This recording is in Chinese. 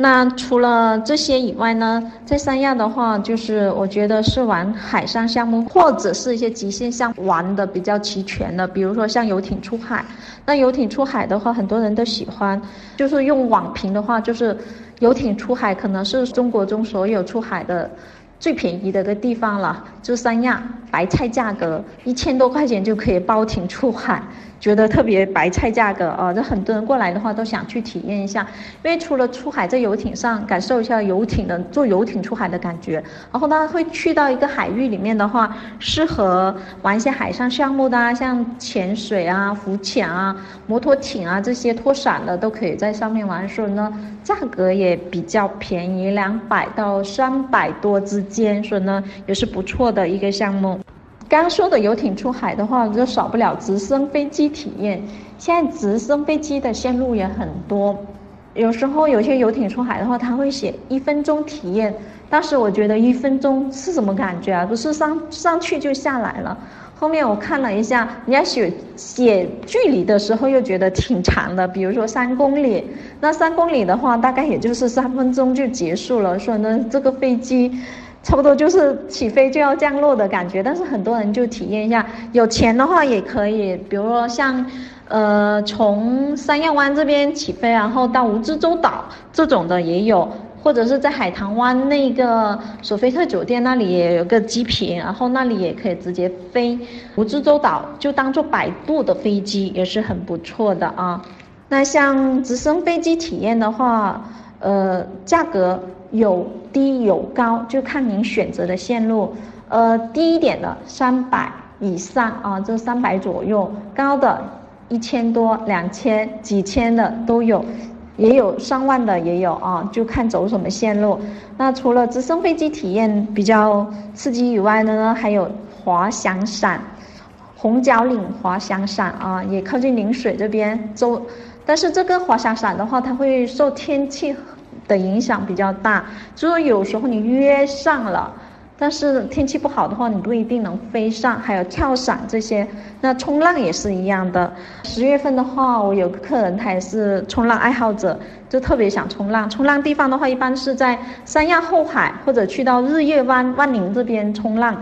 那除了这些以外呢，在三亚的话，就是我觉得是玩海上项目或者是一些极限项目玩的比较齐全的，比如说像游艇出海。那游艇出海的话，很多人都喜欢，就是用网评的话，就是游艇出海可能是中国中所有出海的。最便宜的一个地方了，就三亚，白菜价格一千多块钱就可以包艇出海，觉得特别白菜价格啊！这很多人过来的话都想去体验一下，因为除了出海在游艇上感受一下游艇的坐游艇出海的感觉，然后呢会去到一个海域里面的话，适合玩一些海上项目的啊，像潜水啊、浮潜啊、摩托艇啊这些拖伞的都可以在上面玩，所以呢价格也比较便宜，两百到三百多之。间所以呢也是不错的一个项目。刚说的游艇出海的话，就少不了直升飞机体验。现在直升飞机的线路也很多，有时候有些游艇出海的话，他会写一分钟体验。当时我觉得一分钟是什么感觉啊？不是上上去就下来了。后面我看了一下，人家写写距离的时候又觉得挺长的，比如说三公里，那三公里的话大概也就是三分钟就结束了。说呢，这个飞机差不多就是起飞就要降落的感觉，但是很多人就体验一下，有钱的话也可以，比如说像，呃，从三亚湾这边起飞，然后到蜈支洲岛这种的也有。或者是在海棠湾那个索菲特酒店那里也有个机坪，然后那里也可以直接飞蜈支洲岛，就当做摆渡的飞机也是很不错的啊。那像直升飞机体验的话，呃，价格有低有高，就看您选择的线路。呃，低一点的三百以上啊，这三百左右；高的一千多、两千、几千的都有。也有上万的，也有啊，就看走什么线路。那除了直升飞机体验比较刺激以外呢，还有滑翔伞，红角岭滑翔伞啊，也靠近陵水这边走。但是这个滑翔伞的话，它会受天气的影响比较大，就是有时候你约上了。但是天气不好的话，你不一定能飞上。还有跳伞这些，那冲浪也是一样的。十月份的话，我有个客人，他也是冲浪爱好者，就特别想冲浪。冲浪地方的话，一般是在三亚后海或者去到日月湾、万宁这边冲浪。